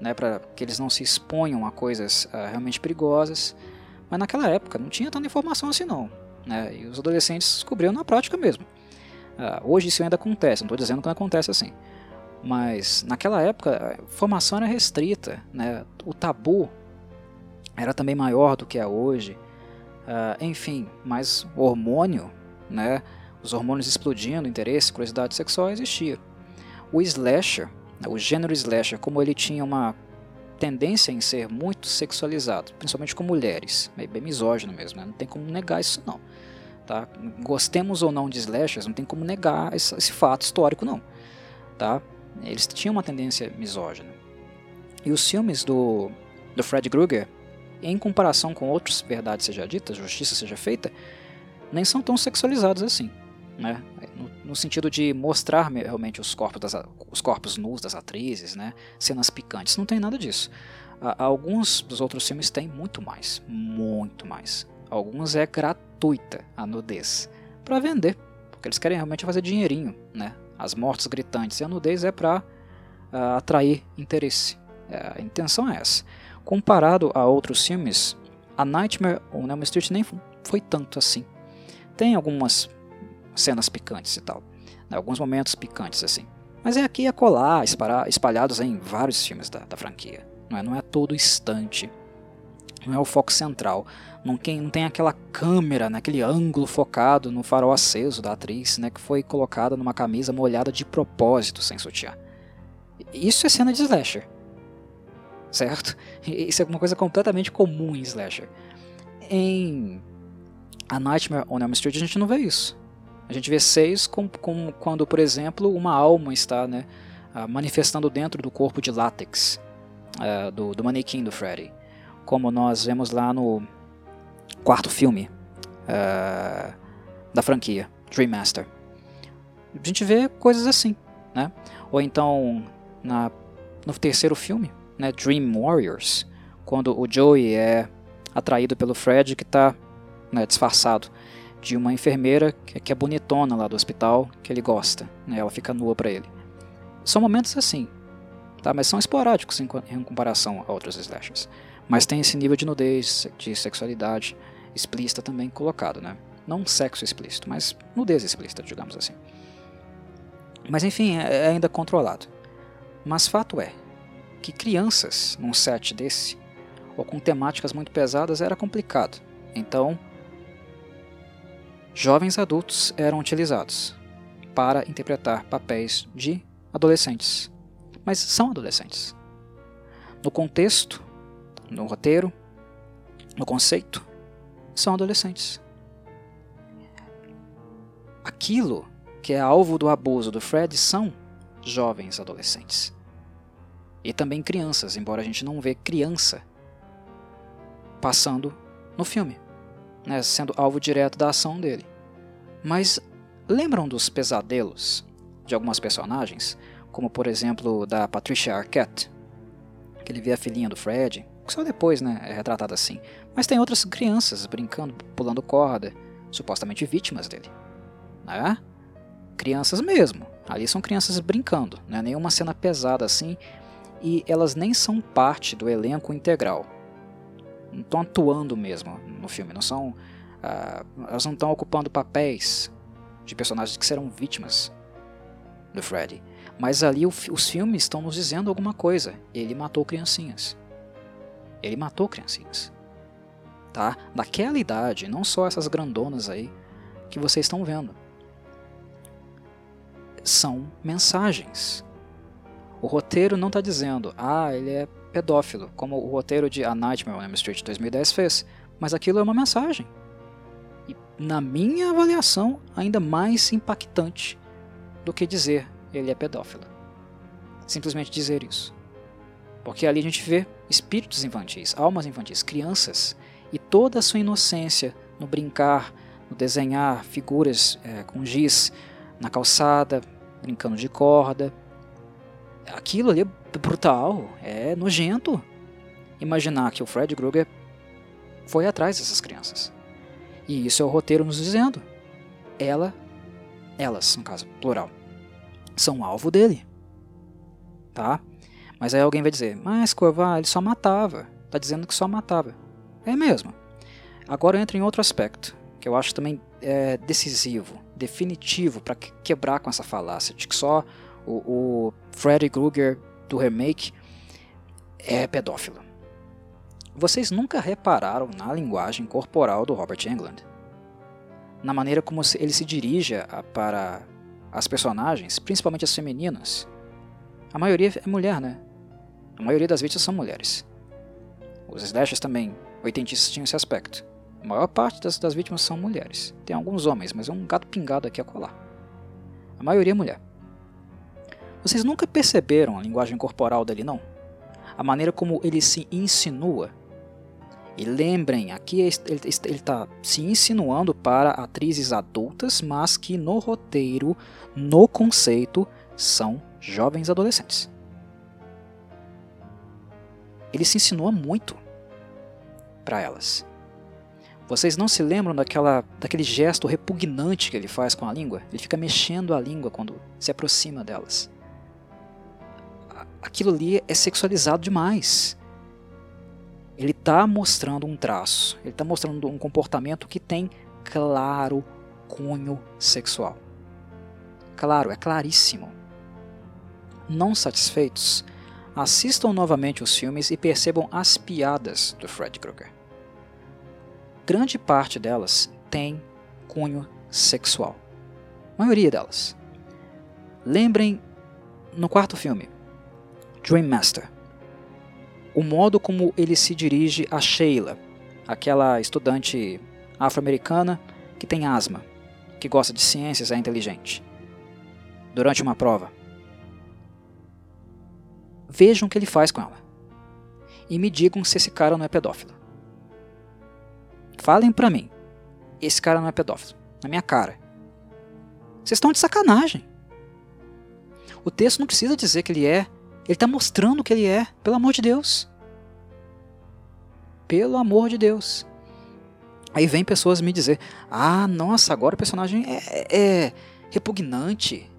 né, para que eles não se exponham a coisas uh, realmente perigosas. Mas naquela época não tinha tanta informação assim não, né? E os adolescentes descobriam na prática mesmo. Uh, hoje isso ainda acontece, não estou dizendo que não acontece assim. Mas naquela época a formação era restrita, né? o tabu era também maior do que é hoje. Uh, enfim, mas o hormônio, né? Os hormônios explodindo, interesse, curiosidade sexual existia. O slasher, né? o gênero slasher, como ele tinha uma tendência em ser muito sexualizado, principalmente com mulheres, bem misógino mesmo, né? não tem como negar isso não. Tá? Gostemos ou não de slashers, não tem como negar esse, esse fato histórico não. Tá? Eles tinham uma tendência misógina. E os filmes do, do Fred Krueger, em comparação com outros Verdade Seja Dita, Justiça Seja Feita, nem são tão sexualizados assim. Né? No, no, sentido de mostrar realmente os corpos, das, os corpos nus das atrizes, né? cenas picantes. Não tem nada disso. alguns dos outros filmes têm muito mais. Muito mais. Alguns é gratuita a nudez. para vender. Porque eles querem realmente fazer dinheirinho. Né? as mortes gritantes e a nudez é para uh, ah, atrair interesse. É, a intenção é essa. Comparado a outros filmes, a Nightmare on Elm Street nem foi tanto assim. Tem algumas cenas picantes e tal, né, alguns momentos picantes assim. Mas é aqui a colar, espalhados em vários filmes da, da franquia. Não é, não é todo instante não é o foco central. Não tem, não tem aquela câmera, né, ângulo focado no farol aceso da atriz, né, que foi colocada numa camisa molhada de propósito sem sutiã. Isso é cena de slasher. Certo? Isso é uma coisa completamente comum em slasher. Em A Nightmare on Elm Street a gente não vê isso. A gente vê seis com, com, quando, por exemplo, uma alma está né, ah, manifestando dentro do corpo de látex uh, do, do manequim do Freddy como nós vemos lá no quarto filme uh, da franquia, Dream Master. A gente vê coisas assim, né? Ou então na, no terceiro filme, né, Dream Warriors, quando o Joey é atraído pelo Fred que está né, disfarçado de uma enfermeira que, é bonitona lá do hospital, que ele gosta, né, ela fica nua para ele. São momentos assim, tá? mas são esporádicos em, em comparação a outros slashers. Mas tem esse nível de nudez, de sexualidade explícita também colocado, né? Não sexo explícito, mas nudez explícita, digamos assim. Mas enfim, é, é ainda controlado. Mas fato é que crianças num set desse, ou com temáticas muito pesadas, era complicado. Então, jovens adultos eram utilizados para interpretar papéis de adolescentes. Mas são adolescentes. No contexto no roteiro, no conceito, são adolescentes. Aquilo que é alvo do abuso do Fred são jovens adolescentes. E também crianças, embora a gente não vê criança passando no filme, né, sendo alvo direto da ação dele. Mas lembram dos pesadelos de algumas personagens, como por exemplo da Patricia Arquette, que ele vê a filhinha do Fred, só depois, né, é retratado assim. Mas tem outras crianças brincando, pulando corda, supostamente vítimas dele. Né? Crianças mesmo. Ali são crianças brincando, não é nenhuma cena pesada assim, e elas nem são parte do elenco integral. Estão atuando mesmo no filme, não são. Uh, elas não estão ocupando papéis de personagens que serão vítimas do Freddy. Mas ali o, os filmes estão nos dizendo alguma coisa. Ele matou criancinhas. Ele matou criancinhas. Tá? Daquela idade, não só essas grandonas aí que vocês estão vendo. São mensagens. O roteiro não está dizendo, ah, ele é pedófilo, como o roteiro de A Nightmare on Elm Street 2010 fez, mas aquilo é uma mensagem. E, na minha avaliação, ainda mais impactante do que dizer ele é pedófilo. Simplesmente dizer isso. Porque ali a gente vê espíritos infantis, almas infantis, crianças, e toda a sua inocência no brincar, no desenhar figuras é, com giz na calçada, brincando de corda. Aquilo ali é brutal, é nojento. Imaginar que o Fred Krueger foi atrás dessas crianças. E isso é o roteiro nos dizendo. Ela, elas, no caso, plural, são alvo dele. Tá? Mas aí alguém vai dizer, mas Corvá, ele só matava. Tá dizendo que só matava. É mesmo. Agora entra em outro aspecto, que eu acho também é, decisivo, definitivo para quebrar com essa falácia de que só o, o Freddy Krueger do remake é pedófilo. Vocês nunca repararam na linguagem corporal do Robert Englund? Na maneira como ele se dirige para as personagens, principalmente as femininas? A maioria é mulher, né? A maioria das vítimas são mulheres. Os slashers também, oitentistas, tinham esse aspecto. A maior parte das, das vítimas são mulheres. Tem alguns homens, mas é um gato pingado aqui a colar. A maioria é mulher. Vocês nunca perceberam a linguagem corporal dele, não? A maneira como ele se insinua. E lembrem, aqui ele está se insinuando para atrizes adultas, mas que no roteiro, no conceito, são jovens adolescentes. Ele se insinua muito para elas. Vocês não se lembram daquela, daquele gesto repugnante que ele faz com a língua? Ele fica mexendo a língua quando se aproxima delas aquilo ali é sexualizado demais. Ele está mostrando um traço, ele está mostrando um comportamento que tem claro cunho sexual. Claro, é claríssimo. Não satisfeitos, assistam novamente os filmes e percebam as piadas do Fred Krueger. Grande parte delas tem cunho sexual. A maioria delas. Lembrem no quarto filme, Dream Master. O modo como ele se dirige a Sheila, aquela estudante afro-americana que tem asma, que gosta de ciências é inteligente. Durante uma prova. Vejam o que ele faz com ela. E me digam se esse cara não é pedófilo. Falem pra mim. Esse cara não é pedófilo. Na minha cara. Vocês estão de sacanagem. O texto não precisa dizer que ele é ele está mostrando o que ele é, pelo amor de Deus. Pelo amor de Deus. Aí vem pessoas me dizer: Ah, nossa, agora o personagem é, é repugnante,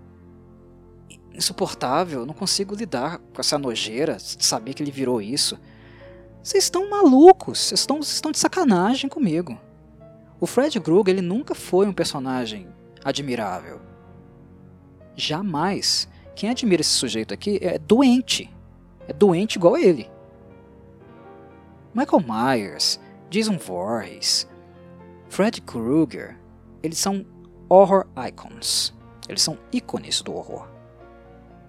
insuportável, não consigo lidar com essa nojeira, saber que ele virou isso. Vocês estão malucos, vocês estão, vocês estão de sacanagem comigo. O Fred Krueger ele nunca foi um personagem admirável. Jamais. Quem admira esse sujeito aqui é doente. É doente igual a ele. Michael Myers, Jason Voorhees, Fred Krueger, eles são horror icons. Eles são ícones do horror.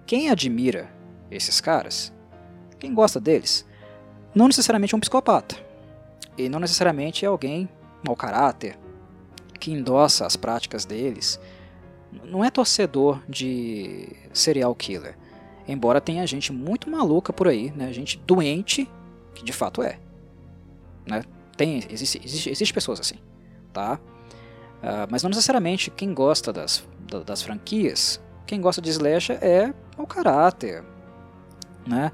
Quem admira esses caras, quem gosta deles, não necessariamente é um psicopata. E não necessariamente é alguém mau caráter, que endossa as práticas deles não é torcedor de serial killer. Embora tenha gente muito maluca por aí, né? Gente doente, que de fato é. Né? Tem, existe, existe, existe pessoas assim, tá? Uh, mas não necessariamente quem gosta das, das franquias, quem gosta de slasher é o caráter, né?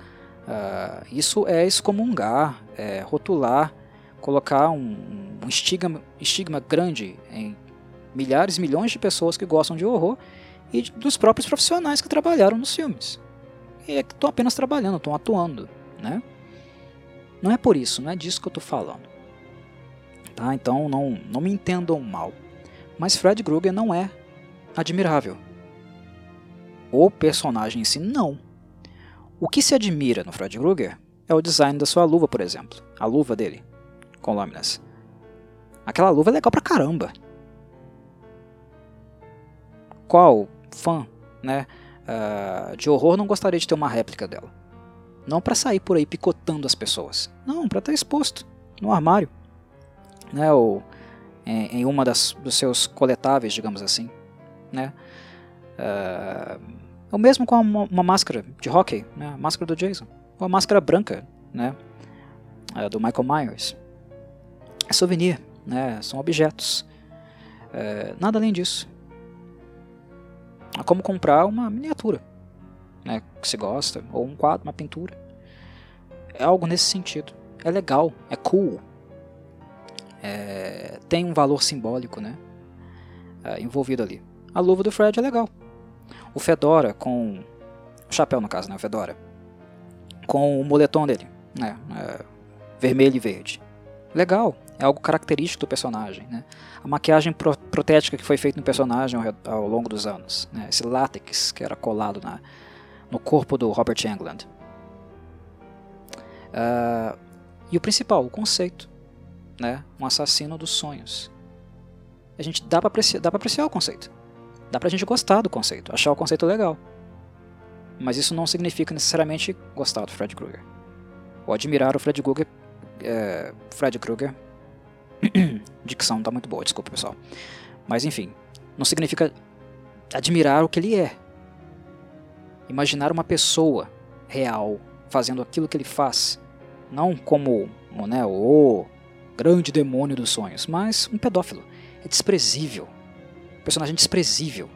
Uh, isso é excomungar, é rotular, colocar um, um estigma, estigma grande em milhares, milhões de pessoas que gostam de horror e dos próprios profissionais que trabalharam nos filmes. E é que estão apenas trabalhando, estão atuando, né? Não é por isso, não é disso que eu estou falando. Tá? Então não, não me entendam mal. Mas Fred Krueger não é admirável. O personagem em si, não. O que se admira no Fred Krueger é o design da sua luva, por exemplo. A luva dele, com lâminas. Aquela luva é legal pra caramba qual fã né, uh, de horror não gostaria de ter uma réplica dela? Não para sair por aí picotando as pessoas. Não, para estar exposto no armário. Né, ou em, em uma das, dos seus coletáveis, digamos assim. Né? Uh, mesmo com uma, uma, máscara de hockey, né, a máscara do Jason. Ou a máscara branca né, uh, do Michael Myers. É souvenir, né, são objetos. Uh, nada além disso. É como comprar uma miniatura. né, que se gosta, ou um quadro, uma pintura. É algo nesse sentido. É legal, é cool. É, tem um valor simbólico, né, é, envolvido ali. A luva do Fred é legal. O Fedora com o chapéu no caso, né, o Fedora, com o moletom dele, né, é, vermelho e verde. Legal, é algo característico do personagem, né? A maquiagem pro protética que foi feita no personagem ao, ao longo dos anos, né? Esse látex que era colado na, no corpo do Robert Englund. Uh, e o principal, o conceito, né? Um assassino dos sonhos. A gente dá para apreciar, apreciar o conceito. Dá pra gente gostar do conceito, achar o conceito legal. Mas isso não significa necessariamente gostar do Fred Krueger. Ou admirar o Fred Krueger. É, Fred Krueger. *coughs* Dicção tá muito boa, desculpa pessoal. Mas enfim, não significa admirar o que ele é. Imaginar uma pessoa real fazendo aquilo que ele faz, não como né, o grande demônio dos sonhos, mas um pedófilo. É desprezível. Personagem desprezível.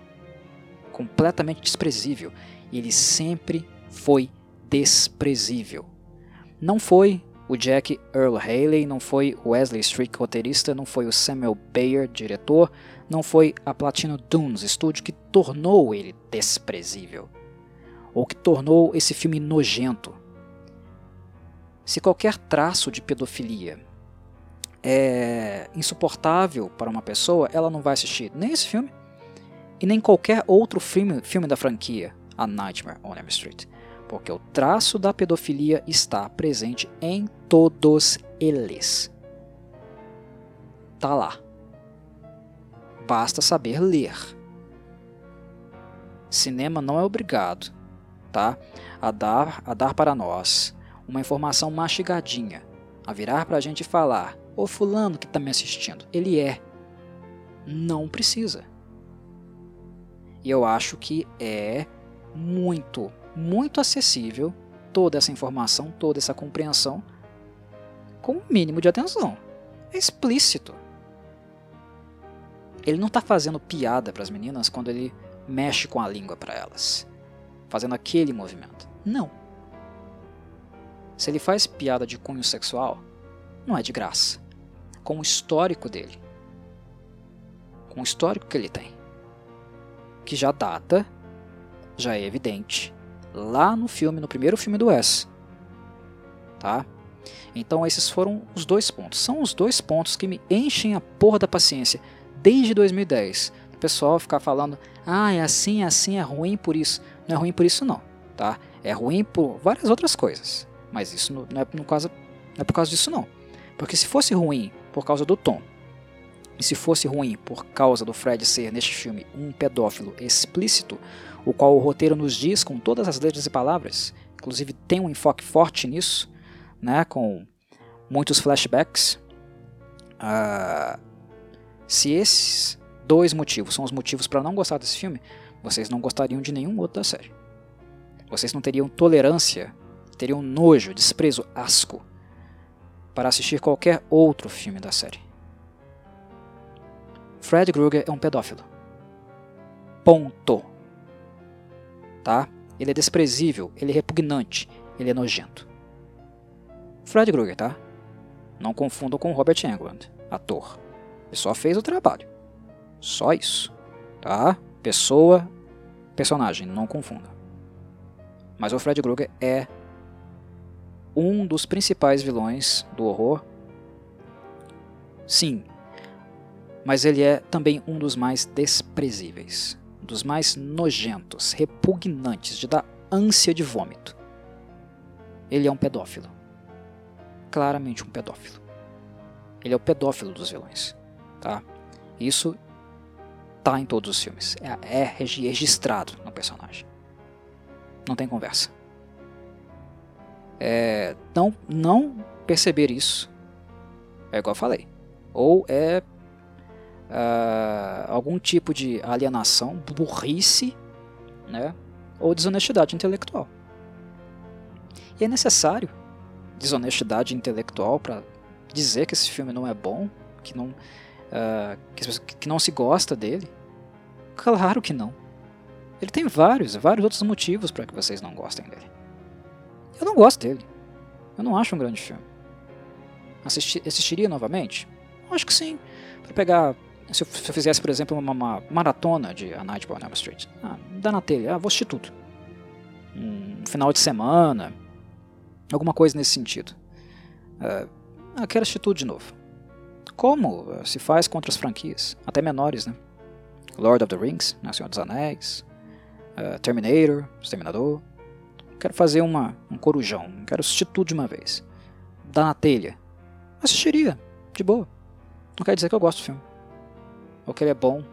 Completamente desprezível. E ele sempre foi desprezível. Não foi o Jack Earl Haley, não foi o Wesley Strick, roteirista, não foi o Samuel Bayer, diretor, não foi a Platino Dunes Studio que tornou ele desprezível. Ou que tornou esse filme nojento. Se qualquer traço de pedofilia é insuportável para uma pessoa, ela não vai assistir nem esse filme e nem qualquer outro filme, filme da franquia A Nightmare on Elm Street, porque o traço da pedofilia está presente em todos eles. Tá lá. Basta saber ler. Cinema não é obrigado, tá, a dar a dar para nós uma informação mastigadinha, a virar para a gente falar Ô fulano que está me assistindo, ele é. Não precisa. E eu acho que é muito, muito acessível toda essa informação, toda essa compreensão com o um mínimo de atenção. É explícito. Ele não está fazendo piada para as meninas quando ele mexe com a língua para elas, fazendo aquele movimento. Não. Se ele faz piada de cunho sexual, não é de graça com o histórico dele. Com o histórico que ele tem. Que já data, já é evidente, lá no filme, no primeiro filme do Wes. Tá? Então esses foram os dois pontos. São os dois pontos que me enchem a porra da paciência desde 2010. O pessoal ficar falando, ah, é assim, é assim, é ruim por isso. Não é ruim por isso não, tá? É ruim por várias outras coisas. Mas isso não é, no caso, não é por causa disso não. Porque se fosse ruim por causa do tom, e se fosse ruim por causa do Fred ser neste filme um pedófilo explícito, o qual o roteiro nos diz com todas as letras e palavras, inclusive tem um enfoque forte nisso, né, com muitos flashbacks. Uh, se esses dois motivos são os motivos para não gostar desse filme, vocês não gostariam de nenhum outro da série. Vocês não teriam tolerância, teriam nojo, desprezo, asco para assistir qualquer outro filme da série. Fred Krueger é um pedófilo. Ponto. Tá? Ele é desprezível, ele é repugnante, ele é nojento. Fred Krueger, tá? Não confundam com Robert Englund, ator. Ele só fez o trabalho. Só isso. Tá? Pessoa, personagem, não confunda. Mas o Fred Krueger é um dos principais vilões do horror. Sim, mas ele é também um dos mais desprezíveis, dos mais nojentos, repugnantes, de dar ânsia de vômito. Ele é um pedófilo. Claramente um pedófilo. Ele é o pedófilo dos vilões, tá? Isso tá em todos os filmes. É, é registrado no personagem. Não tem conversa é, não, não perceber isso, é igual eu falei, ou é uh, algum tipo de alienação, burrice, né, ou desonestidade intelectual. E é necessário desonestidade intelectual para dizer que esse filme não é bom, que não, uh, que, que não se gosta dele? Claro que não. Ele tem vários, vários outros motivos para que vocês não gostem dele. Eu não gosto dele. Eu não acho um grande filme. Assisti assistiria novamente? Acho que sim. Para pegar. Se eu, se eu, fizesse, por exemplo, uma, uma maratona de A Night on Elm Street. Ah, dá na telha. Ah, vou assistir tudo. Um final de semana. Alguma coisa nesse sentido. Ah, quero assistir tudo de novo. Como se faz com outras franquias, até menores, né? Lord of the Rings, né? Senhor dos Anéis, uh, Terminator, Exterminador. Quero fazer uma, um corujão, quero assistir tudo de uma vez. Dá na telha. Assistiria, de boa. Não quer dizer que eu gosto do filme. Ou que ele é bom.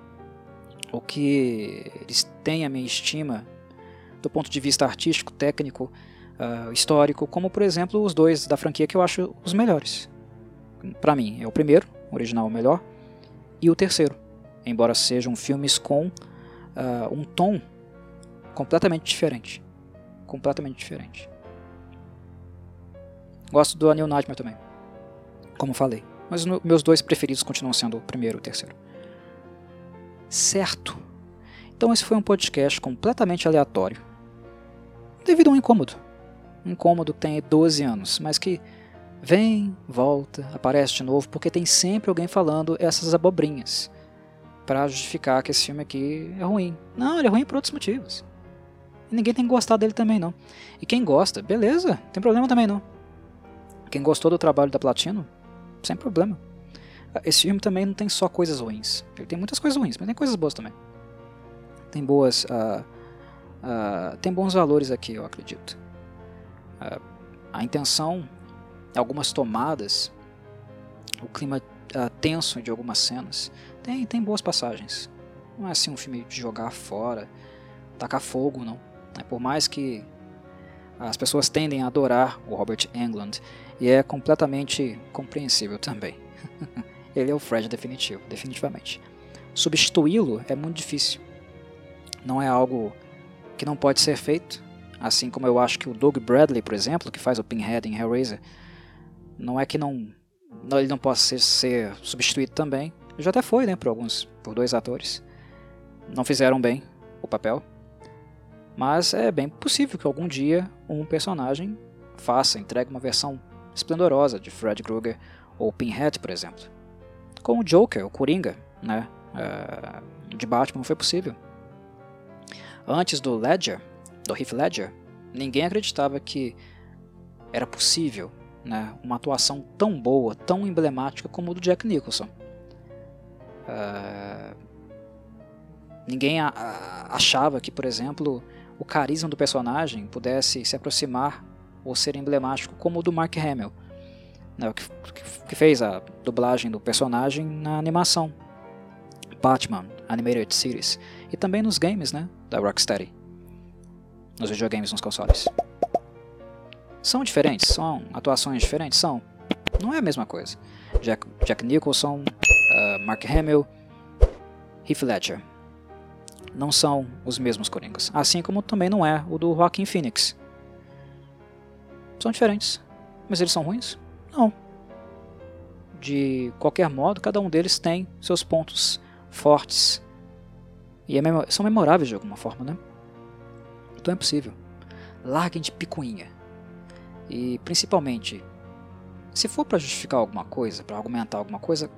Ou que eles têm a minha estima do ponto de vista artístico, técnico, uh, histórico, como por exemplo os dois da franquia que eu acho os melhores. Para mim, é o primeiro, o original o melhor, e o terceiro, embora sejam filmes com uh, um tom completamente diferente. Completamente diferente. Gosto do Anil Nightmare também, como falei. Mas no, meus dois preferidos continuam sendo o primeiro e o terceiro. Certo. Então esse foi um podcast completamente aleatório. Devido a um incômodo. Um incômodo que tem 12 anos, mas que vem, volta, aparece de novo, porque tem sempre alguém falando essas abobrinhas para justificar que esse filme aqui é ruim. Não, ele é ruim por outros motivos. E ninguém tem que gostar dele também, não. E quem gosta, beleza, tem problema também não. Quem gostou do trabalho da Platino, sem problema. Esse filme também não tem só coisas ruins. Ele tem muitas coisas ruins, mas tem coisas boas também. Tem boas. Uh, uh, tem bons valores aqui, eu acredito. Uh, a intenção, algumas tomadas, o clima tenso de algumas cenas, tem, tem boas passagens. Não é assim um filme de jogar fora, tacar fogo, não. É, por mais que as pessoas tendem a adorar o Robert Englund, e é completamente compreensível também. *laughs* Ele é o Fred definitivo, definitivamente. Substituí-lo é muito difícil. Não é algo que não pode ser feito, assim como eu acho que o Doug Bradley, por exemplo, que faz o Pinhead em Hellraiser, não é que não, não ele não possa ser, ser substituído também. Já até foi, né, por alguns, por dois atores. Não fizeram bem o papel, mas é bem possível que algum dia um personagem faça, entregue uma versão esplendorosa de Fred Krueger ou Pinhead, por exemplo. Com o Joker, o Coringa, né, uh, de Batman foi possível. Antes do Ledger, do Heath Ledger, ninguém acreditava que era possível né, uma atuação tão boa, tão emblemática como o do Jack Nicholson. Uh, ninguém a, a, achava que, por exemplo, o carisma do personagem pudesse se aproximar ou ser emblemático como o do Mark Hamill, né, que, que fez a dublagem do personagem na animação Batman Animated Series e também nos games né, da Rocksteady, nos videogames nos consoles. São diferentes? São atuações diferentes? São. Não é a mesma coisa. Jack, Jack Nicholson, uh, Mark Hamill, Heath Ledger não são os mesmos Coringas. Assim como também não é o do Joaquin Phoenix. São diferentes. Mas eles são ruins? Não. De qualquer modo, cada um deles tem seus pontos fortes. E é memo são memoráveis de alguma forma, né? Então é possível. Larguem de picuinha. E principalmente, se for para justificar alguma coisa, para argumentar alguma coisa,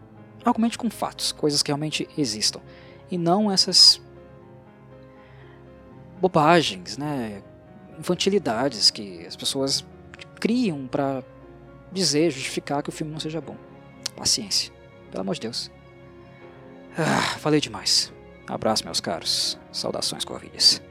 argumente com fatos, coisas que realmente existam. E não essas bobagens, né? infantilidades que as pessoas criam para dizer, justificar que o filme não seja bom. Paciência, pelo amor de Deus. Ah, falei demais. Abraço, meus caros. Saudações, Corvilhas.